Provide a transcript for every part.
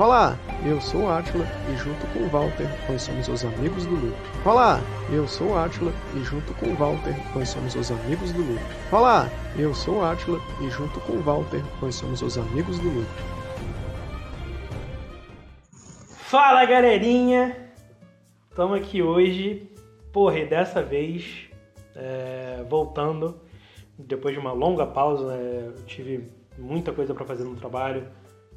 Olá, eu sou o Atila e junto com o Walter nós somos os amigos do Loop. Olá, eu sou o Atila e junto com o Walter nós somos os amigos do Loop. Olá, eu sou o Atila e junto com o Walter nós somos os amigos do Loop. Fala galerinha! Estamos aqui hoje, porra, e dessa vez é, voltando depois de uma longa pausa, é, eu tive muita coisa para fazer no trabalho.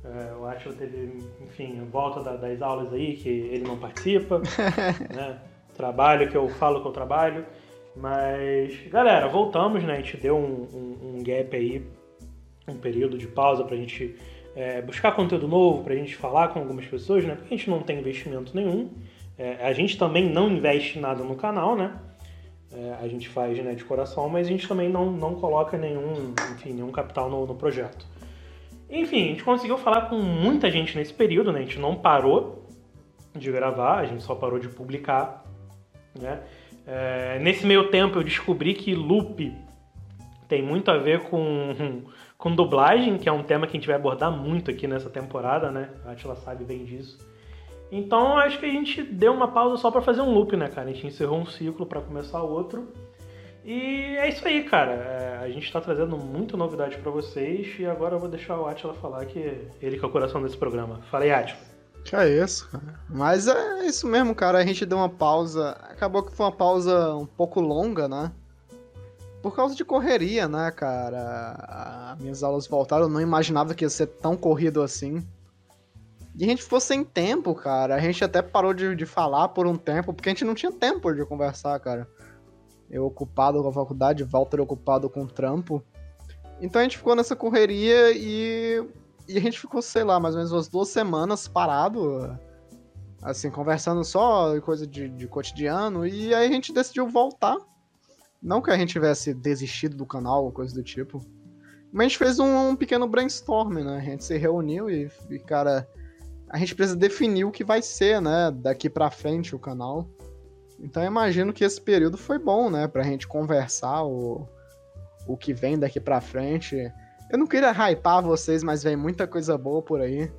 É, o Atila teve, enfim, a volta da, das aulas aí, que ele não participa. né? Trabalho que eu falo que eu trabalho. Mas, galera, voltamos, né? A gente deu um, um, um gap aí, um período de pausa pra gente é, buscar conteúdo novo, pra gente falar com algumas pessoas, né? Porque a gente não tem investimento nenhum. É, a gente também não investe nada no canal, né? É, a gente faz né, de coração, mas a gente também não, não coloca nenhum, enfim, nenhum capital no, no projeto. Enfim, a gente conseguiu falar com muita gente nesse período, né? A gente não parou de gravar, a gente só parou de publicar, né? É, nesse meio tempo eu descobri que loop tem muito a ver com, com dublagem, que é um tema que a gente vai abordar muito aqui nessa temporada, né? A Atila sabe bem disso. Então acho que a gente deu uma pausa só para fazer um loop, né, cara? A gente encerrou um ciclo para começar outro. E é isso aí, cara. É, a gente está trazendo muita novidade para vocês e agora eu vou deixar o Atila falar que ele que é o coração desse programa. Fala aí, Atila. Que é isso, cara. Mas é isso mesmo, cara. A gente deu uma pausa. Acabou que foi uma pausa um pouco longa, né? Por causa de correria, né, cara? As minhas aulas voltaram, eu não imaginava que ia ser tão corrido assim. E a gente ficou sem tempo, cara. A gente até parou de, de falar por um tempo, porque a gente não tinha tempo de conversar, cara. Eu ocupado com a faculdade, Walter ocupado com o trampo. Então a gente ficou nessa correria e, e a gente ficou, sei lá, mais ou menos umas duas semanas parado, assim, conversando só coisa de, de cotidiano. E aí a gente decidiu voltar. Não que a gente tivesse desistido do canal ou coisa do tipo. Mas a gente fez um, um pequeno brainstorm, né? A gente se reuniu e, e cara a gente precisa definir o que vai ser, né, daqui para frente o canal. Então eu imagino que esse período foi bom, né, pra gente conversar o, o que vem daqui para frente. Eu não queria hypar vocês, mas vem muita coisa boa por aí.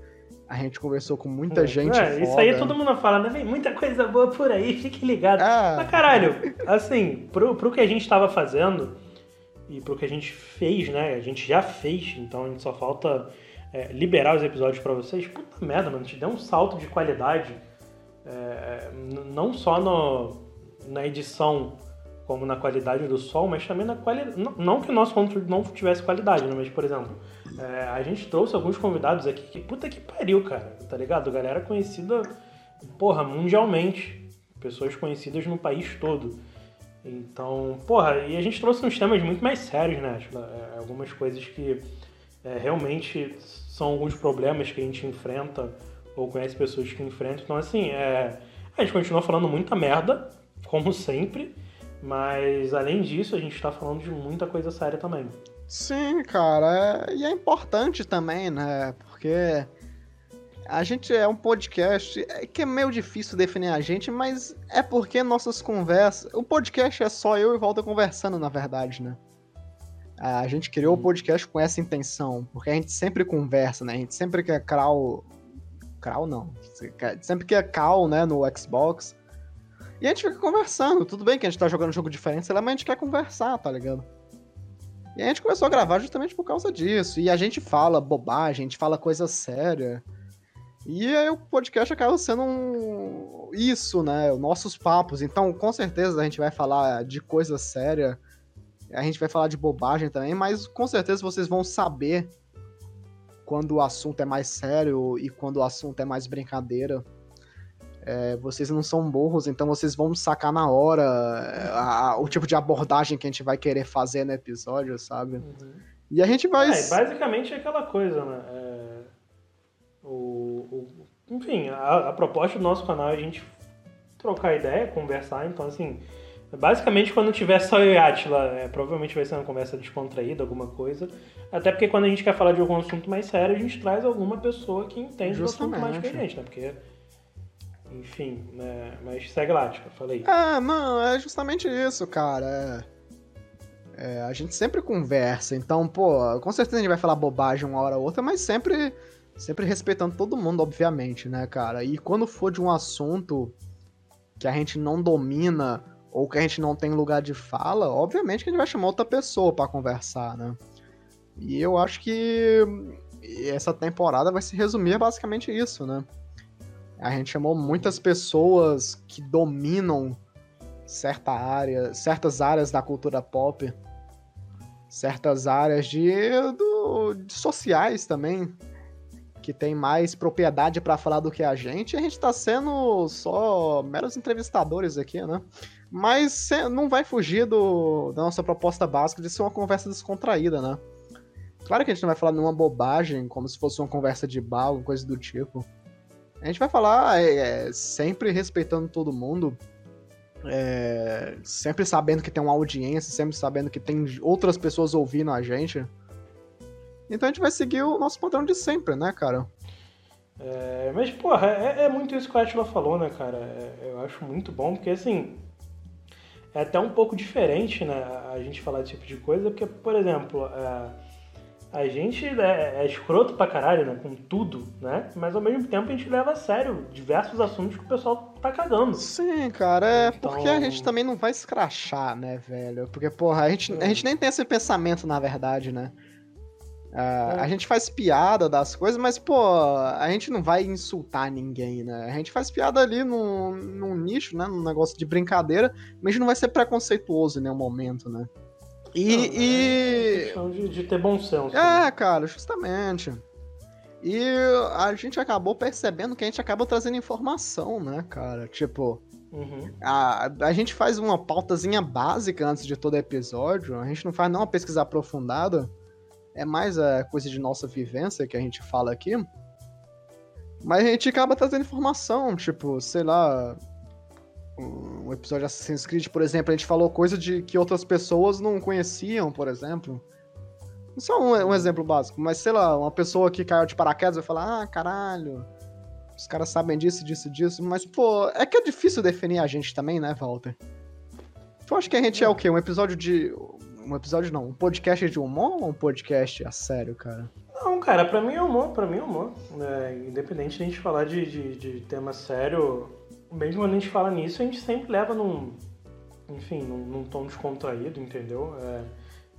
A gente conversou com muita é, gente. É, isso aí todo mundo fala, né? Vem muita coisa boa por aí, fique ligado. É. Mas caralho, assim, pro, pro que a gente tava fazendo e pro que a gente fez, né? A gente já fez, então a gente só falta é, liberar os episódios para vocês, puta merda, mano, te deu um salto de qualidade. É, não só no, na edição como na qualidade do som, mas também na qualidade. Não, não que o nosso conteúdo não tivesse qualidade, né? Mas, por exemplo, é, a gente trouxe alguns convidados aqui que puta que pariu, cara, tá ligado? Galera conhecida, porra, mundialmente. Pessoas conhecidas no país todo. Então, porra, e a gente trouxe uns temas muito mais sérios, né? Tipo, é, algumas coisas que é, realmente são alguns problemas que a gente enfrenta ou conhece pessoas que enfrentam. Então, assim, é, a gente continua falando muita merda, como sempre, mas além disso, a gente está falando de muita coisa séria também. Sim, cara, é, e é importante também, né? Porque a gente é um podcast é que é meio difícil definir a gente, mas é porque nossas conversas. O podcast é só eu e Volta conversando, na verdade, né? A gente criou o podcast com essa intenção, porque a gente sempre conversa, né? A gente sempre quer crawl. Crawl não. Sempre quer call, né? No Xbox. E a gente fica conversando. Tudo bem que a gente tá jogando um jogo diferente, mas a gente quer conversar, tá ligado? E a gente começou a gravar justamente por causa disso. E a gente fala bobagem, a gente fala coisa séria. E aí o podcast acaba sendo um... isso, né? Nossos papos. Então, com certeza, a gente vai falar de coisa séria a gente vai falar de bobagem também, mas com certeza vocês vão saber quando o assunto é mais sério e quando o assunto é mais brincadeira. É, vocês não são burros, então vocês vão sacar na hora é, a, a, o tipo de abordagem que a gente vai querer fazer no episódio, sabe? Uhum. E a gente vai. É, basicamente é aquela coisa, né? É... O, o... Enfim, a, a proposta do nosso canal é a gente trocar ideia, conversar, então assim Basicamente, quando tiver só eu e Atila, é, provavelmente vai ser uma conversa descontraída, alguma coisa. Até porque quando a gente quer falar de algum assunto mais sério, a gente traz alguma pessoa que entende o assunto mais que a gente, né? Porque. Enfim, né? Mas segue lá, Atila, falei. É, não, é justamente isso, cara. É, é, a gente sempre conversa, então, pô, com certeza a gente vai falar bobagem uma hora ou outra, mas sempre Sempre respeitando todo mundo, obviamente, né, cara? E quando for de um assunto que a gente não domina ou que a gente não tem lugar de fala, obviamente que a gente vai chamar outra pessoa para conversar, né? E eu acho que essa temporada vai se resumir basicamente isso, né? A gente chamou muitas pessoas que dominam certa área, certas áreas da cultura pop, certas áreas de, do, de sociais também, que tem mais propriedade para falar do que a gente, a gente tá sendo só meros entrevistadores aqui, né? Mas não vai fugir do, da nossa proposta básica de ser uma conversa descontraída, né? Claro que a gente não vai falar nenhuma bobagem, como se fosse uma conversa de bar, alguma coisa do tipo. A gente vai falar é, é, sempre respeitando todo mundo, é, sempre sabendo que tem uma audiência, sempre sabendo que tem outras pessoas ouvindo a gente. Então a gente vai seguir o nosso padrão de sempre, né, cara? É, mas, porra, é, é, muito isso que a Atila falou, né, cara? É, eu acho muito bom, porque assim. É até um pouco diferente, né, a gente falar desse tipo de coisa, porque, por exemplo, é, a gente é, é, escroto pra caralho, né? Com tudo, né? Mas ao mesmo tempo a gente leva a sério diversos assuntos que o pessoal tá cagando. Sim, cara, é então... porque a gente também não vai escrachar, né, velho? Porque, porra, a gente, a gente nem tem esse pensamento, na verdade, né? Uh, é. A gente faz piada das coisas, mas, pô, a gente não vai insultar ninguém, né? A gente faz piada ali num, num nicho, né? Num negócio de brincadeira, mas a gente não vai ser preconceituoso em nenhum momento, né? E. Não, e... É de, de, ter bom senso. É, né? cara, justamente. E a gente acabou percebendo que a gente acaba trazendo informação, né, cara? Tipo. Uhum. A, a gente faz uma pautazinha básica antes de todo episódio, a gente não faz nenhuma pesquisa aprofundada, é mais a coisa de nossa vivência que a gente fala aqui. Mas a gente acaba trazendo informação, tipo, sei lá, um episódio de Assassin's Creed, por exemplo, a gente falou coisa de que outras pessoas não conheciam, por exemplo. É um, um, exemplo básico, mas sei lá, uma pessoa que caiu de paraquedas vai falar, ah, caralho, os caras sabem disso, disso, disso, mas pô, é que é difícil definir a gente também, né, Walter? Tu acha que a gente é o quê? Um episódio de. Um episódio não, um podcast de humor ou um podcast a sério, cara? Não, cara, pra mim é humor, pra mim é humor. É, independente de a gente falar de, de, de tema sério mesmo quando a gente fala nisso, a gente sempre leva num, enfim, num, num tom descontraído, entendeu? É,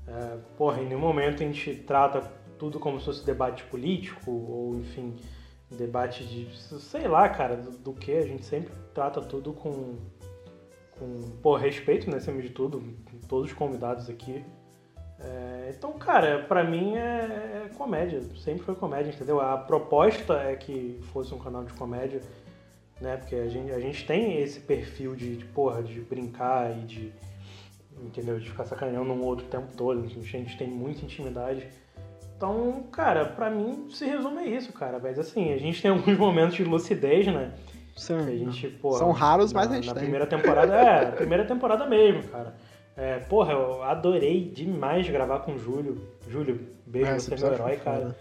é, porra, em nenhum momento a gente trata tudo como se fosse debate político, ou enfim, debate de, sei lá, cara, do, do que, a gente sempre trata tudo com, com por respeito, né, acima de tudo, todos os convidados aqui. É, então, cara, pra mim é, é comédia, sempre foi comédia, entendeu? A proposta é que fosse um canal de comédia, né? Porque a gente, a gente tem esse perfil de, de, porra, de brincar e de, entendeu? De ficar sacaneando um outro o tempo todo. A gente tem muita intimidade. Então, cara, pra mim se resume a isso, cara. Mas assim, a gente tem alguns momentos de lucidez, né? Sim. Gente, porra, São raros, na, mas a gente na tem. primeira temporada, é, primeira temporada mesmo, cara. É, porra, eu adorei demais gravar com o Júlio. Júlio, beijo, é, você é meu herói, cara.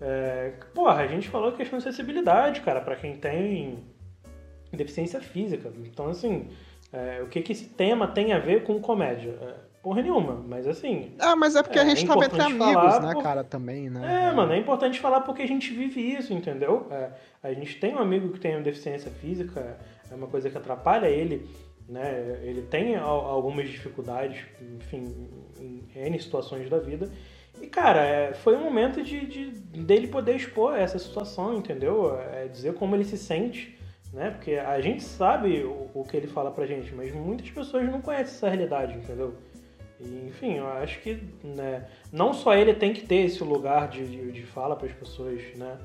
É, porra, a gente falou questão de acessibilidade, cara, para quem tem deficiência física. Então, assim, é, o que, que esse tema tem a ver com comédia? É, porra nenhuma, mas assim. Ah, mas é porque a é, gente é tava entre amigos, né, por... cara, também, né? É, mano, é importante falar porque a gente vive isso, entendeu? É, a gente tem um amigo que tem deficiência física, é uma coisa que atrapalha ele, né? Ele tem algumas dificuldades, enfim, em N situações da vida. E, cara, é, foi um momento de, de, dele poder expor essa situação, entendeu? É, dizer como ele se sente, né? Porque a gente sabe o, o, que ele fala pra gente, mas muitas pessoas não conhecem essa realidade, entendeu? E, enfim, eu acho que né, não só ele tem que ter esse lugar de, de, de fala para as pessoas, né?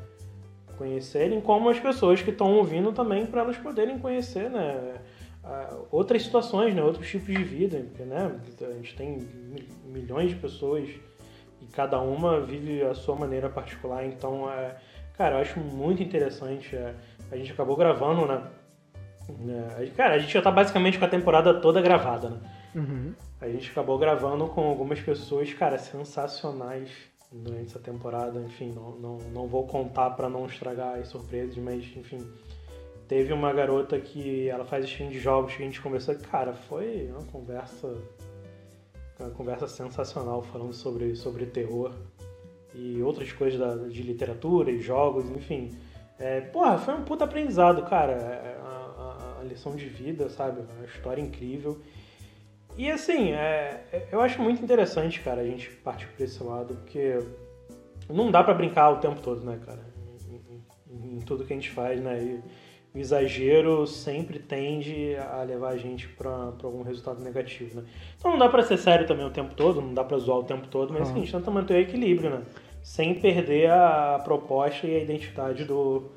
Conhecerem, como as pessoas que estão ouvindo também, para elas poderem conhecer, né? Outras situações, né? Outros tipos de vida, porque, né? A gente tem milhões de pessoas cada uma vive a sua maneira particular. Então, é, cara, eu acho muito interessante. É, a gente acabou gravando, né? É, cara, a gente já tá basicamente com a temporada toda gravada, né? Uhum. A gente acabou gravando com algumas pessoas, cara, sensacionais durante essa temporada. Enfim, não, não, não vou contar para não estragar as surpresas, mas, enfim. Teve uma garota que ela faz stream de jogos que a gente conversou. Cara, foi uma conversa uma conversa sensacional falando sobre, sobre terror. e outras coisas da, de literatura e jogos, enfim. É, porra, foi um puta aprendizado, cara. É, a, a, a lição de vida, sabe? Uma história incrível. E assim, é, é, eu acho muito interessante, cara, a gente partir por esse lado, porque não dá para brincar o tempo todo, né, cara? Em, em, em, tudo que a gente faz, né? E o exagero sempre tende a levar a gente para algum resultado negativo, né? Então não dá para ser sério também o tempo todo, não dá para zoar o tempo todo, mas uhum. assim, a gente tenta manter o equilíbrio, né? Sem perder a proposta e a identidade do,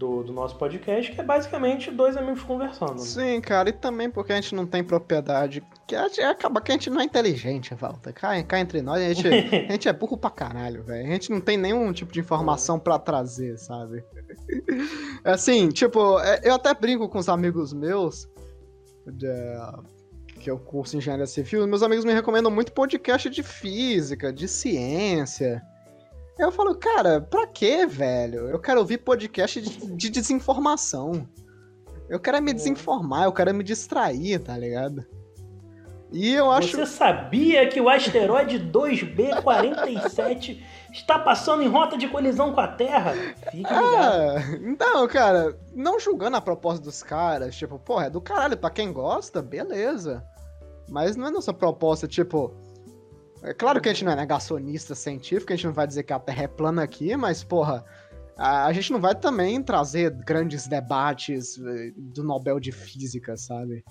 do, do, nosso podcast, que é basicamente dois amigos conversando. Né? Sim, cara, e também porque a gente não tem propriedade. Que a gente, acaba que a gente não é inteligente, Walter. Cá, cá entre nós, a gente, a gente é burro pra caralho, velho. A gente não tem nenhum tipo de informação para trazer, sabe? Assim, tipo, é, eu até brinco com os amigos meus. De, que eu curso engenharia civil, meus amigos me recomendam muito podcast de física, de ciência. Eu falo, cara, pra quê, velho? Eu quero ouvir podcast de, de desinformação. Eu quero é me desinformar, eu quero é me distrair, tá ligado? E eu acho. Você sabia que o asteroide 2B47 está passando em rota de colisão com a Terra? Fica ligado. Ah, então, cara, não julgando a proposta dos caras, tipo, porra, é do caralho, pra quem gosta, beleza. Mas não é nossa proposta, tipo, é claro que a gente não é negacionista científico, a gente não vai dizer que a Terra é plana aqui, mas, porra, a, a gente não vai também trazer grandes debates eh, do Nobel de Física, sabe?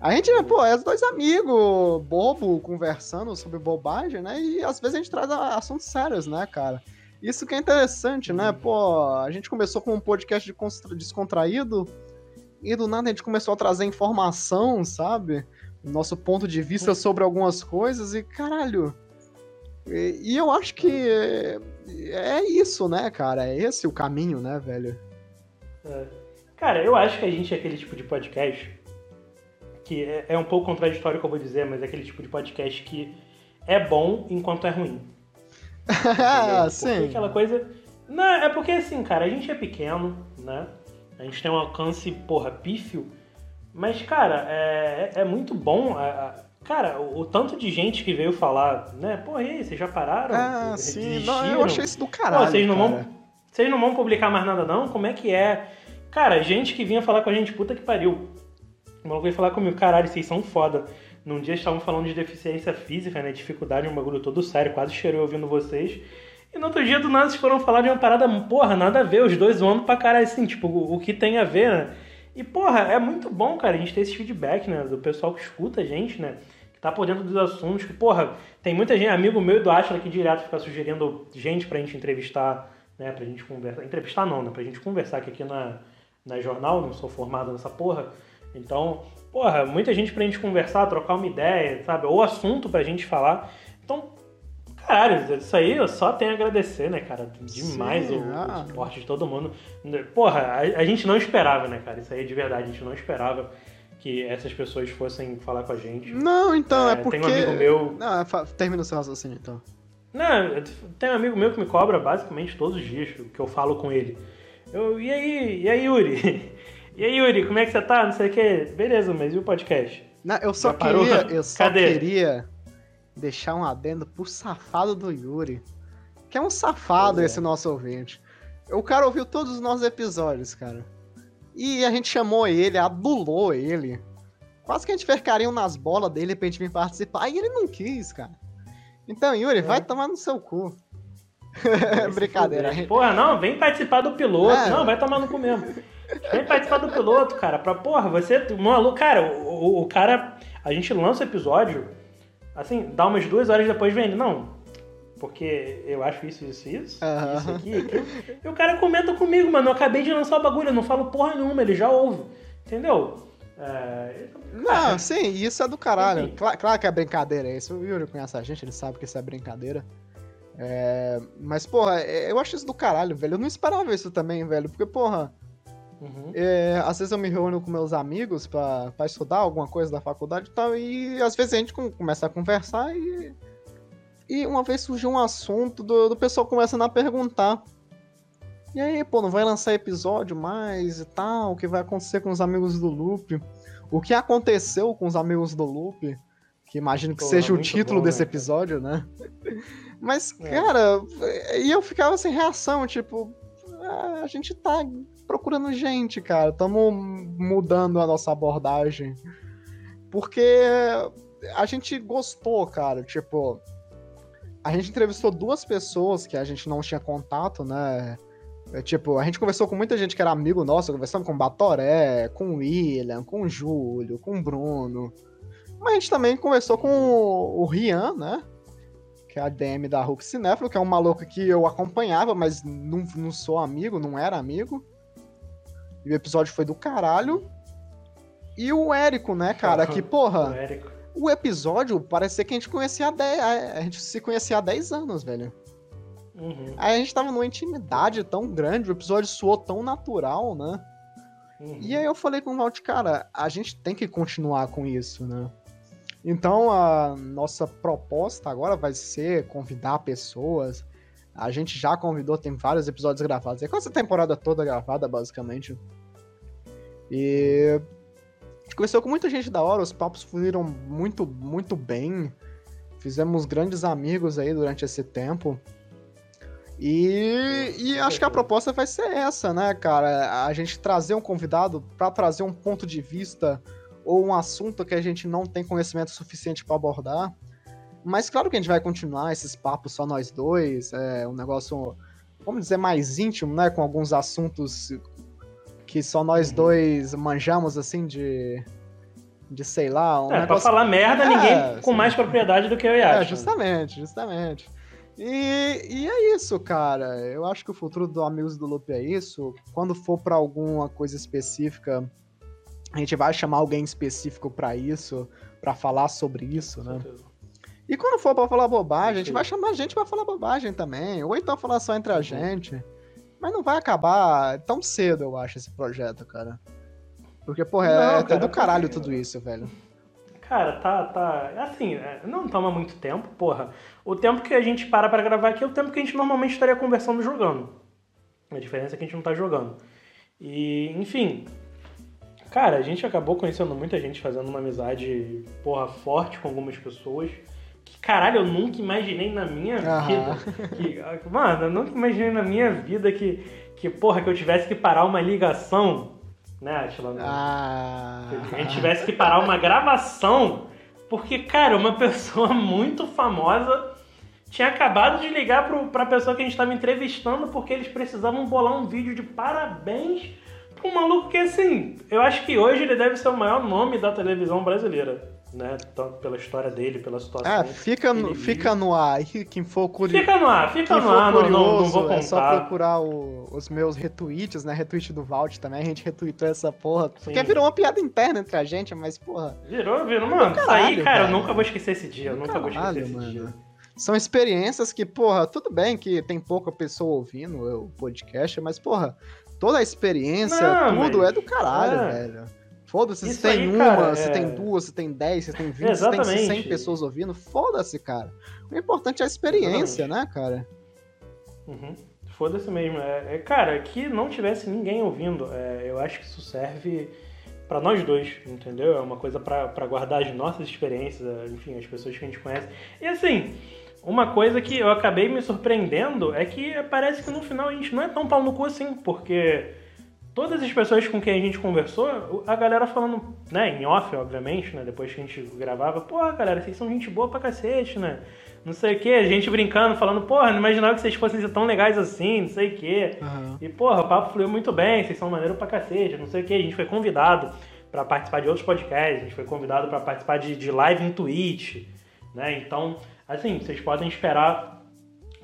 A gente, pô, é dois amigos bobo conversando sobre bobagem, né? E às vezes a gente traz assuntos sérios, né, cara? Isso que é interessante, né? Pô, a gente começou com um podcast descontraído e do nada a gente começou a trazer informação, sabe? Nosso ponto de vista sobre algumas coisas e, caralho. E, e eu acho que é, é, isso, né, cara? É esse o caminho, né, velho? É. Cara, eu acho que a gente é aquele tipo de podcast que é, é um pouco contraditório o que eu vou dizer, mas é aquele tipo de podcast que é bom enquanto é ruim. ah, sim. aquela coisa. Não, é porque assim, cara, a gente é pequeno, né? A gente tem um alcance, porra, pífio mas, cara, é, é muito bom. cara, o, o, tanto de gente que veio falar, né? Pô, e aí, vocês já pararam? Ah, sim. Não, eu achei isso do caralho. Pô, vocês, não cara. vão, vocês não vão publicar mais nada, não? Como é que é? Cara, gente que vinha falar com a gente, puta que pariu. O maluco veio falar comigo, caralho, vocês são foda. Num dia estavam falando de deficiência física, né? Dificuldade, um bagulho todo sério, quase cheirei ouvindo vocês. E no outro dia do nada vocês foram falar de uma parada, porra, nada a ver, os dois zoando pra caralho, assim, tipo, o, o que tem a ver, né? E, porra, é muito bom, cara, a gente ter esse feedback, né? Do pessoal que escuta a gente, né? Que tá por dentro dos assuntos. Que, porra, tem muita gente, amigo meu do Ashla, que direto fica sugerindo gente pra gente entrevistar, né? Pra gente conversar. Entrevistar não, né? Pra gente conversar, que aqui na, na jornal, não sou formado nessa porra. Então, porra, muita gente pra gente conversar, trocar uma ideia, sabe? Ou assunto pra gente falar. Então, Caralho, isso aí eu só tenho a agradecer, né, cara? Demais Sim, o, ah. o suporte de todo mundo. Porra, a, a, gente não esperava, né, cara? Isso aí é de verdade, a gente não esperava que essas pessoas fossem falar com a gente. Não, então, é, é porque... Tem um amigo meu... Não, é termina o seu raciocínio, então. Não, tem um amigo meu que me cobra basicamente todos os dias que eu falo com ele. Eu, e aí, e aí, Yuri? E aí, Yuri, como é que você tá? Não sei o que. Beleza, mas e o podcast? Não, eu só queria, eu só Cadê? queria deixar um adendo pro safado do Yuri. Que é um safado é. esse nosso ouvinte. O cara ouviu todos os nossos episódios, cara. E a gente chamou ele, adulou ele. Quase que a gente fez carinho nas bolas dele pra gente vir participar. E ele não quis, cara. Então, Yuri, é. vai tomar no seu cu. Brincadeira. Gente... Porra, não, vem participar do piloto. É. Não, vai tomar no cu mesmo. Vem participar do piloto, cara. Pra, porra, você. Maluco, cara, o, o, o cara. A gente lança o episódio assim, dá umas duas horas depois vem não, porque eu acho isso, isso, isso, uhum. isso aqui, aquilo. E o cara comenta comigo, mano, eu acabei de lançar o bagulho, eu não falo porra nenhuma, ele já ouve, entendeu? É... Não, sim, isso é do caralho. Claro, claro, que é brincadeira, isso o Yuri conhece a gente, ele sabe que isso é brincadeira. É... Mas, porra, é, eu acho isso do caralho, velho. Eu não esperava isso também, velho, porque, porra, Uhum. É, às vezes eu me reúno com meus amigos para estudar alguma coisa da faculdade e tal, e às vezes a gente começa a conversar e. E uma vez surgiu um assunto do, do pessoal começando a perguntar. E aí, pô, não vai lançar episódio mais e tal? O que vai acontecer com os amigos do Loop? O que aconteceu com os amigos do Loop? Que imagino que pô, seja é o título bom, desse né, episódio, né? Mas, é. cara, e eu ficava sem reação, tipo, ah, a gente tá procurando gente, cara. Estamos mudando a nossa abordagem. Porque a gente gostou, cara. Tipo, a gente entrevistou duas pessoas que a gente não tinha contato, né? É, tipo, a gente conversou com muita gente que era amigo nosso, conversando com o Batoré, com o William, com o Júlio, com o Bruno. Mas a gente também conversou com o Rian, né? Que é a DM da Hulk Cinéfilo, que é um maluco que eu acompanhava, mas não, não sou amigo, não era amigo. E o episódio foi do caralho. E o Érico, né, cara? Que, porra. O, o episódio parecia que a gente conhecia há 10. A gente se conhecia há 10 anos, velho. Uhum. Aí a gente tava numa intimidade tão grande, o episódio soou tão natural, né? Uhum. E aí eu falei com o Walt, cara, a gente tem que continuar com isso, né? Então a nossa proposta agora vai ser convidar pessoas. A gente já convidou, tem vários episódios gravados. É com essa temporada toda gravada, basicamente. E a conversou com muita gente da hora, os papos fluíram muito, muito bem. Fizemos grandes amigos aí durante esse tempo. E, e acho que a proposta vai ser essa, né, cara? A gente trazer um convidado para trazer um ponto de vista ou um assunto que a gente não tem conhecimento suficiente para abordar. Mas claro que a gente vai continuar esses papos só nós dois, é um negócio, vamos dizer, mais íntimo, né? Com alguns assuntos que só nós uhum. dois manjamos, assim, de. De sei lá. Um é, negócio... pra falar merda, é, ninguém com mais propriedade do que eu e É, justamente, justamente. E, e é isso, cara. Eu acho que o futuro do Amigos do Loop é isso. Quando for para alguma coisa específica, a gente vai chamar alguém específico para isso, para falar sobre isso, né? E quando for para falar bobagem, a gente vai chamar gente para falar bobagem também, ou então falar só entre a uhum. gente. Mas não vai acabar tão cedo, eu acho, esse projeto, cara. Porque, porra, é, não, é cara, do caralho tudo isso, velho. Cara, tá, tá. Assim, é, não toma muito tempo, porra. O tempo que a gente para pra gravar aqui é o tempo que a gente normalmente estaria conversando jogando. A diferença é que a gente não tá jogando. E, enfim. Cara, a gente acabou conhecendo muita gente, fazendo uma amizade, porra, forte com algumas pessoas. Que, caralho, eu nunca imaginei na minha vida. Que, mano, eu nunca imaginei na minha vida que, que, porra, que eu tivesse que parar uma ligação né, Atila? Ah. a gente tivesse que parar uma gravação, porque, cara, uma pessoa muito famosa tinha acabado de ligar pro, pra pessoa que a gente estava entrevistando porque eles precisavam bolar um vídeo de parabéns um maluco que, assim, eu acho que hoje ele deve ser o maior nome da televisão brasileira né? Tanto pela história dele, pela situação. Ah, fica no, fica no ar. Quem for curioso. Fica no ar, fica no ar, curioso, não, não, vou contar. É só procurar o, os meus retweets, né? Retweet do Vault também, a gente retweetou essa porra. Sim. Porque virou uma piada interna entre a gente, mas, porra. Virou, virou, mano. Caralho, isso aí, cara, eu nunca vou esquecer esse dia. Eu nunca caralho, vou esquecer esse mano. dia. São experiências que, porra, tudo bem que tem pouca pessoa ouvindo o podcast, mas, porra, toda a experiência, não, tudo mas... é do caralho, é. velho. Foda-se se tem aí, uma, cara, se é... tem duas, se tem dez, se tem vinte, se tem cem pessoas ouvindo. Foda-se, cara. O importante é a experiência, Exatamente. né, cara? Uhum. Foda-se mesmo. É, é, cara, que não tivesse ninguém ouvindo, é, eu acho que isso serve para nós dois, entendeu? É uma coisa para guardar as nossas experiências, enfim, as pessoas que a gente conhece. E assim, uma coisa que eu acabei me surpreendendo é que parece que no final a gente não é tão pau no cu assim, porque todas as pessoas com quem a gente conversou, a galera falando, né, em off, obviamente, né, depois que a gente gravava, pô, galera, vocês são gente boa pra cacete, né? Não sei o que, a gente brincando, falando, porra, não imaginava que vocês fossem ser tão legais assim, não sei o que. Uhum. E, porra, o papo fluiu muito bem, vocês são maneiro pra cacete, não sei o que. A gente foi convidado para participar de outros podcasts, a gente foi convidado para participar de, de live em Twitch, né? Então, assim, vocês podem esperar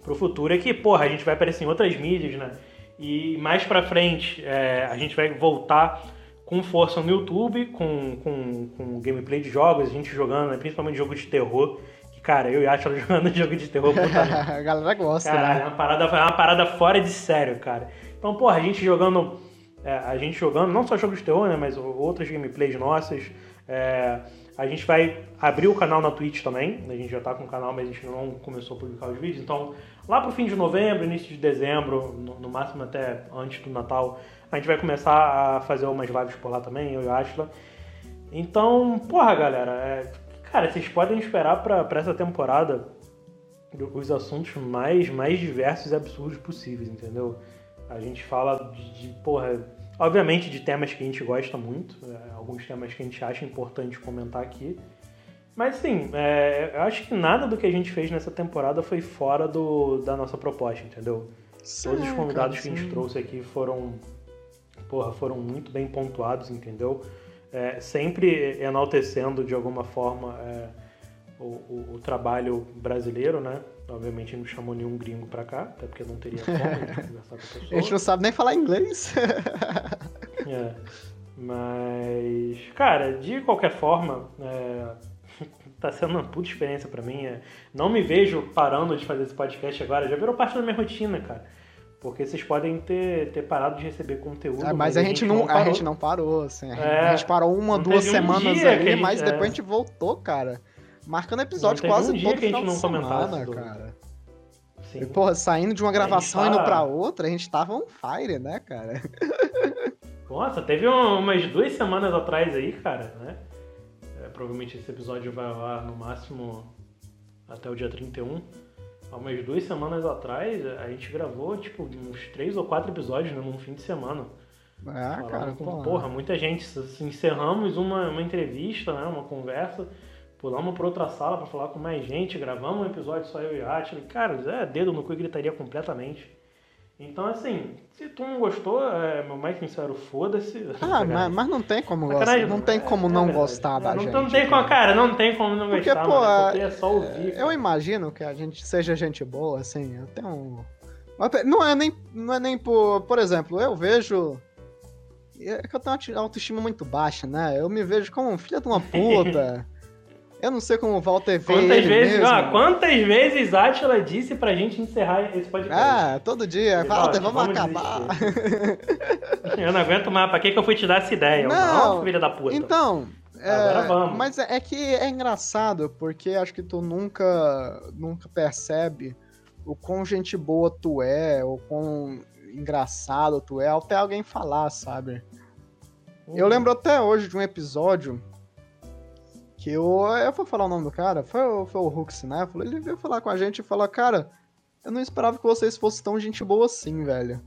pro futuro é que, porra, a gente vai aparecer em outras mídias, né? E mais pra frente é, a gente vai voltar com força no YouTube, com, com, com gameplay de jogos, a gente jogando, né, principalmente jogo de terror. Que, cara, eu e a Atila jogando jogo de terror. a galera gosta, Caralho, né? é uma parada, é uma parada fora de sério, cara. Então, porra, a gente jogando. É, a gente jogando, não só jogos de terror, né? Mas outras gameplays nossas. É, a gente vai abrir o canal na Twitch também. A gente já tá com o canal, mas a gente não começou a publicar os vídeos. Então, lá pro fim de novembro, início de dezembro, no, no máximo até antes do Natal, a gente vai começar a fazer umas lives por lá também, eu e a Ashla. Então, porra, galera, é, cara, vocês podem esperar pra essa temporada os assuntos mais, mais diversos e absurdos possíveis, entendeu? A gente fala de, de porra, obviamente de temas que a gente gosta muito, é, alguns temas que a gente acha importante comentar aqui. Mas sim, é, eu acho que nada do que a gente fez nessa temporada foi fora do, da nossa proposta, entendeu? Sim, Todos os convidados cara, que a gente trouxe aqui foram, porra, foram muito bem pontuados, entendeu? É, sempre enaltecendo de alguma forma é, o, o- o trabalho brasileiro, né? Obviamente não chamou nenhum gringo pra cá, até porque não teria como de conversar com a pessoa. A gente não sabe nem falar inglês. É. Mas, cara, de qualquer forma, é, tá sendo uma puta experiência pra mim. é. Não me vejo parando de fazer esse podcast agora, já virou parte da minha rotina, cara. Porque vocês podem ter, ter parado de receber conteúdo. É, mas a gente, não, a parou. gente não parou, assim. A gente- É. a gente parou uma, Não duas um semanas dia ali, a gente- mas é. depois a gente voltou, cara. Marcando episódio teve quase um dia todo que a gente não semana, do- cara. Sim. E, porra, saindo de uma gravação e tá- indo pra outra, a gente tava on fire, né, cara? Nossa, teve um- umas duas semanas atrás aí, cara, né? É, provavelmente esse episódio vai lá no máximo até o dia 31. Há umas duas semanas atrás, a gente gravou, tipo, uns três ou quatro episódios né, num fim de semana. Ah, Falando cara, com, porra. muita gente. Encerramos uma, uma entrevista, né, uma conversa, pulamos pra outra sala pra falar com mais gente, gravamos um episódio só eu e Atila. Cara, é dedo no cu e gritaria completamente. Então, assim, se tu não gostou, é, meu mais sincero, foda-se. Ah, mas, mas não tem como gostar. Não tem é- como é não verdade. gostar da não, gente. Não tem como, cara, não tem como não Porque, gostar, pô, mano, porque é só ouvir. Eu imagino que a gente seja gente boa, assim, eu tenho um... Até- Não é nem, não é nem por... Por exemplo, eu vejo... É que eu tenho uma auto- autoestima muito baixa, né? Eu me vejo como um filho de uma puta. Eu não sei como o Walter vê Quantas ele vezes, mesmo. ó, quantas vezes Átila disse pra gente encerrar esse podcast? Ah, todo dia. Walter, vamos, vamos acabar. Eu não aguento mais, pra que, que eu fui te dar essa ideia? Não, Não, filha da puta. Então, é, Agora vamos. mas é, é que é engraçado, porque acho que tu nunca, nunca percebe o quão gente boa tu é, o quão engraçado tu é, até alguém falar, sabe? Eu lembro até hoje de um episódio que eu, eu vou falar o nome do cara, foi, o- foi o Hux, né? Ele veio falar com a gente e falou, cara, eu não esperava que vocês fossem tão gente boa assim, velho.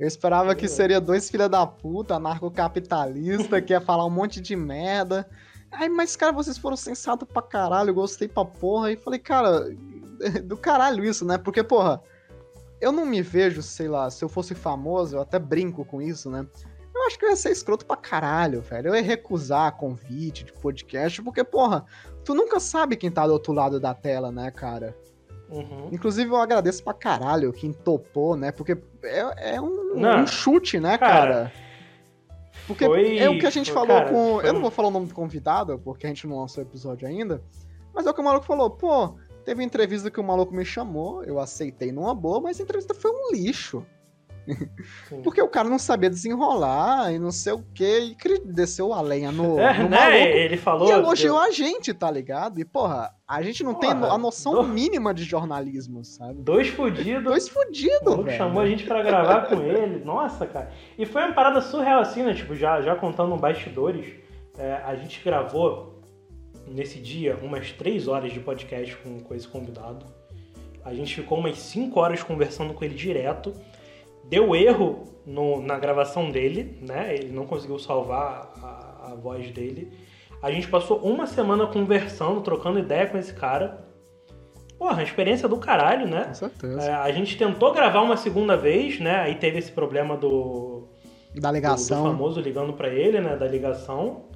Eu esperava que seria dois filha da puta, anarcocapitalista, que ia falar um monte de merda. Ai, mas, cara, vocês foram sensatos pra caralho, gostei pra porra. E falei, cara, do caralho isso, né? Porque, porra, eu não me vejo, sei lá, se eu fosse famoso, eu até brinco com isso, né? Eu acho que eu ia ser escroto pra caralho, velho. Eu ia recusar convite de podcast, porque, porra, tu nunca sabe quem tá do outro lado da tela, né, cara? Uhum. Inclusive, eu agradeço pra caralho quem topou, né? Porque é, é um, um chute, né, Cara, cara? Porque foi- é o que a gente foi- falou cara, com. foi Eu não vou falar o nome do convidado, porque a gente não lançou o episódio ainda. Mas é o que o maluco falou, pô, teve entrevista que o maluco me chamou, eu aceitei numa boa, mas a entrevista foi um lixo. Sim. Porque o cara não sabia desenrolar e não sei o que, e desceu a lenha no, É, no né? maluco. Ele falou. E elogiou a gente, tá ligado? E, porra, a gente não tem Porra, a noção mínima de jornalismo, sabe? Dois fudidos. Dois fudidos, velho. chamou a gente pra gravar com ele. Nossa, cara. E foi uma parada surreal assim, né? Tipo, já, já contando bastidores, é, a gente gravou nesse dia umas três horas de podcast com, com esse convidado. A gente ficou umas cinco horas conversando com ele direto. Deu erro no- na gravação dele, né? Ele não conseguiu salvar a, a voz dele. A gente passou uma semana conversando, trocando ideia com esse cara. Porra, uma experiência do caralho, né? Com certeza. É, a gente tentou gravar uma segunda vez, né? Aí teve esse problema do, Da do, do ligação. famoso ligando pra ele, né? Da ligação.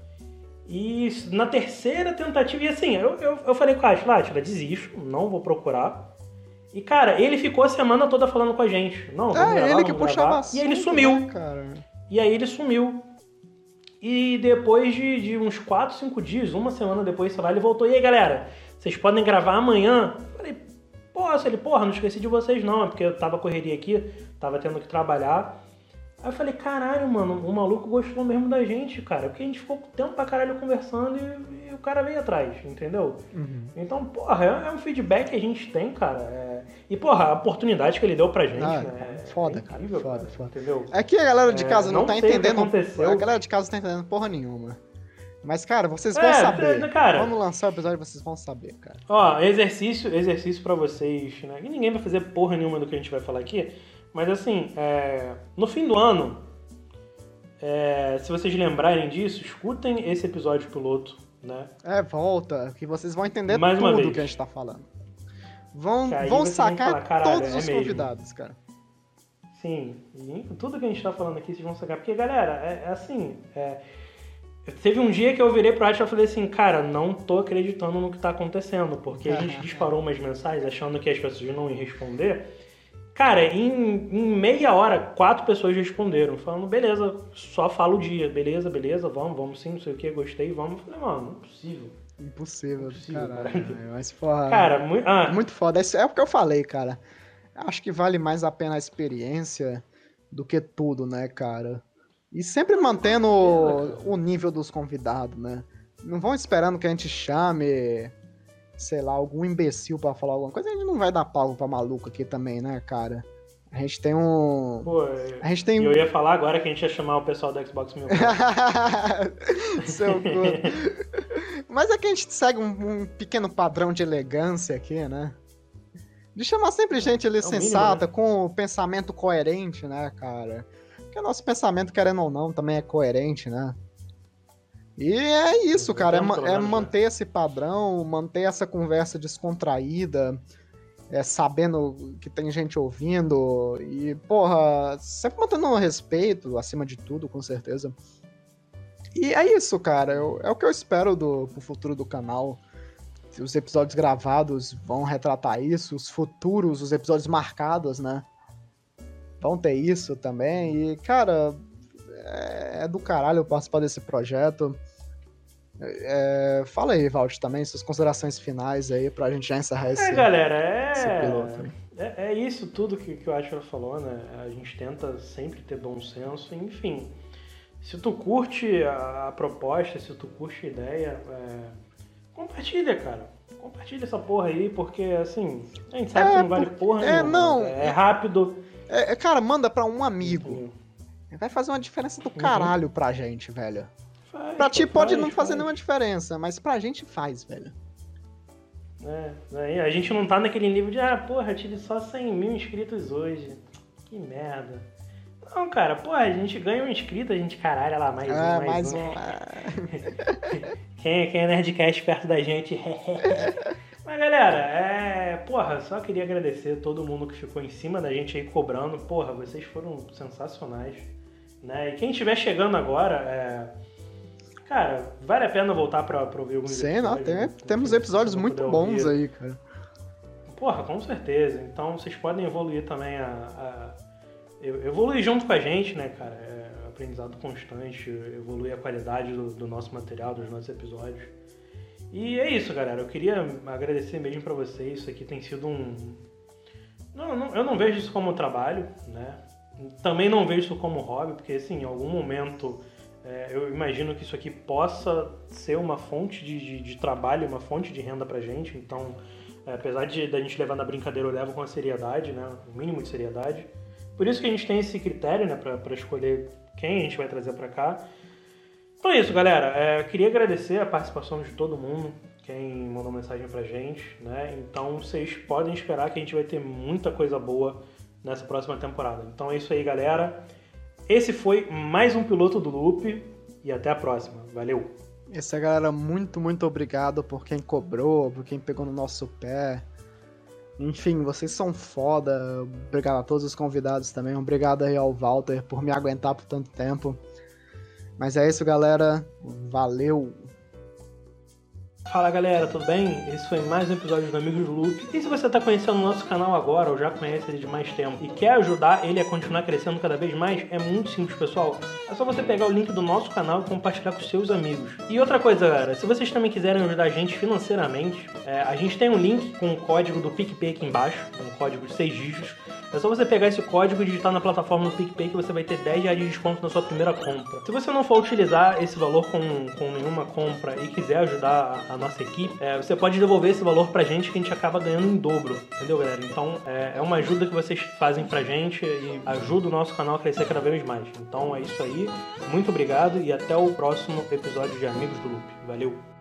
E na terceira tentativa, e assim, eu, eu, eu falei com a Atila, Atila, desisto, não vou procurar. E, cara, ele ficou a semana toda falando com a gente. Não, vamos É, gravar, ele que puxava assunto, E ele sumiu. né, cara? E aí ele sumiu. E depois de, de uns 4, 5 dias, uma semana depois, sei lá, ele voltou. E aí, galera, vocês podem gravar amanhã? Eu falei, posso? Ele, porra, não esqueci de vocês não, é porque eu tava correria aqui, tava tendo que trabalhar. Aí eu falei, caralho, mano, o maluco gostou mesmo da gente, cara. Porque a gente ficou tempo pra caralho conversando e, e o cara veio atrás, entendeu? Uhum. Então, porra, é, é um feedback que a gente tem, cara. é- E, porra, a oportunidade que ele deu pra gente, Ah, né? é foda, cara, incrível, foda, foda. Entendeu? É que a galera de É, casa não, não tá sei o que entendendo. aconteceu. A galera de casa não tá entendendo porra nenhuma. Mas, cara, vocês vão É, saber. cara. Quando lançar o episódio, vocês vão saber, cara. Ó, exercício, exercício para vocês, né? E ninguém vai fazer porra nenhuma do que a gente vai falar aqui. Mas assim, é, no fim do ano, é, se vocês lembrarem disso, escutem esse episódio piloto, né? É, volta, que vocês vão entender Mais uma tudo vez. que a gente tá falando. Vão, vão sacar falar, "Caralho, todos é os mesmo." convidados, cara. Sim, tudo que a gente tá falando aqui vocês vão sacar. Porque, galera, é, é assim. é, teve um dia que eu virei pro Atila e falei assim, cara, não tô acreditando no que tá acontecendo. Porque a gente disparou umas mensagens achando que as pessoas não iam responder. Cara, em, em meia hora, quatro pessoas responderam, falando, beleza, só fala o dia, beleza, beleza, vamos, vamos sim, não sei o que, gostei, vamos. Eu falei, mano, não é possível. Impossível, Impossível, caralho. cara. Mas, porra, Cara, muito. Ah, muito foda. Esse É o que eu falei, cara. Acho que vale mais a pena a experiência do que tudo, né, cara? E sempre mantendo o nível dos convidados, né? Não vão esperando que a gente chame, sei lá, algum imbecil pra falar alguma coisa. A gente não vai dar pau pra maluco aqui também, né, cara? A gente tem um. pô, A gente tem eu ia falar agora que a gente ia chamar o pessoal do Xbox Mil. Seu cu. Mas é que a gente segue um, um pequeno padrão de elegância aqui, né? De chamar sempre gente ali É o mínimo, sensata, com pensamento coerente, né, cara? Porque o nosso pensamento, querendo ou não, também é coerente, né? E é isso, cara. É, é manter esse padrão, manter essa conversa descontraída, é, sabendo que tem gente ouvindo. E, porra, sempre mantendo o respeito acima de tudo, com certeza. E é isso, cara. eu- é o que eu espero do pro futuro do canal. Os episódios gravados vão retratar isso, os futuros, os episódios marcados, né? Vão ter isso também. E, cara, é, é do caralho eu participar desse projeto. É, fala aí, Valt, também, suas considerações finais aí pra gente já encerrar esse, É, galera, esse é. piloto. aí. É, é isso tudo que, que o falou, né? A gente tenta sempre ter bom senso, enfim. Se tu curte a, a proposta, se tu curte a ideia, é, compartilha, cara. Compartilha essa porra aí, porque assim, a gente sabe É, que não vale por- porra é, nenhuma. não. É, rápido. É, é, cara, manda pra um amigo. entendeu? Vai fazer uma diferença Uhum. do caralho pra gente, velho. Faz, Pra ti pode faz, não fazer faz. nenhuma diferença, mas pra gente faz, velho. É, aí a gente não tá naquele nível de, ah, porra, tive só 100 mil inscritos hoje. Que merda. Não, cara, porra, a gente ganha um inscrito, a gente, caralho, olha lá, mais um, É, mais, mais um. um. é. Quem, quem é Nerdcast perto da gente? Mas galera, é. Porra, só queria agradecer todo mundo que ficou em cima da gente aí cobrando. Porra, vocês foram sensacionais. Né? E quem estiver chegando agora, é. Cara, vale a pena voltar pra, pra ouvir alguns Sim, não, episódios, tem- né? temos Se episódios não muito bons ouvir. aí, cara. Porra, com certeza. Então vocês podem evoluir também a. a- evoluir junto com a gente, né, cara? É aprendizado constante, evoluir a qualidade do, do nosso material, dos nossos episódios. E é isso, galera. Eu queria agradecer mesmo pra vocês. Isso aqui tem sido um. Não, não- eu não vejo isso como trabalho, né? Também não vejo isso como hobby, porque assim, em algum momento é, eu imagino que isso aqui possa ser uma fonte de, de, de trabalho, uma fonte de renda pra gente. Então, é, apesar de da gente levar na brincadeira, eu levo com a seriedade, né? O mínimo de seriedade. Por isso que a gente tem esse critério, né? Pra escolher quem a gente vai trazer pra cá. Então é isso, galera. É, queria agradecer a participação de todo mundo, quem mandou mensagem pra gente, né? Então vocês podem esperar que a gente vai ter muita coisa boa nessa próxima temporada. Então é isso aí, galera. Esse foi mais um piloto do Loop e até a próxima. Valeu! Essa galera, muito, muito obrigado por quem cobrou, por quem pegou no nosso pé. Enfim, vocês são foda. Obrigado a todos os convidados também. Obrigado aí ao Walter por me aguentar por tanto tempo. Mas é isso, galera. Valeu! Fala galera, tudo bem? Esse foi mais um episódio do Amigos Loop. E se você está conhecendo o nosso canal agora ou já conhece ele de mais tempo e quer ajudar ele a continuar crescendo cada vez mais, é muito simples, pessoal. É só você pegar o link do nosso canal e compartilhar com seus amigos. E outra coisa, galera, se vocês também quiserem ajudar a gente financeiramente, é, a gente tem um link com o código do PicPay aqui embaixo, um código de 6 dígitos. É só você pegar esse código e digitar na plataforma do PicPay que você vai ter 10 reais de desconto na sua primeira compra. Se você não for utilizar esse valor com, com nenhuma compra e quiser ajudar a nossa equipe, é, você pode devolver esse valor pra gente que a gente acaba ganhando em dobro, entendeu, galera? Então é, é uma ajuda que vocês fazem pra gente e ajuda o nosso canal a crescer cada vez mais. Então é isso aí, muito obrigado e até o próximo episódio de Amigos do Loop. Valeu!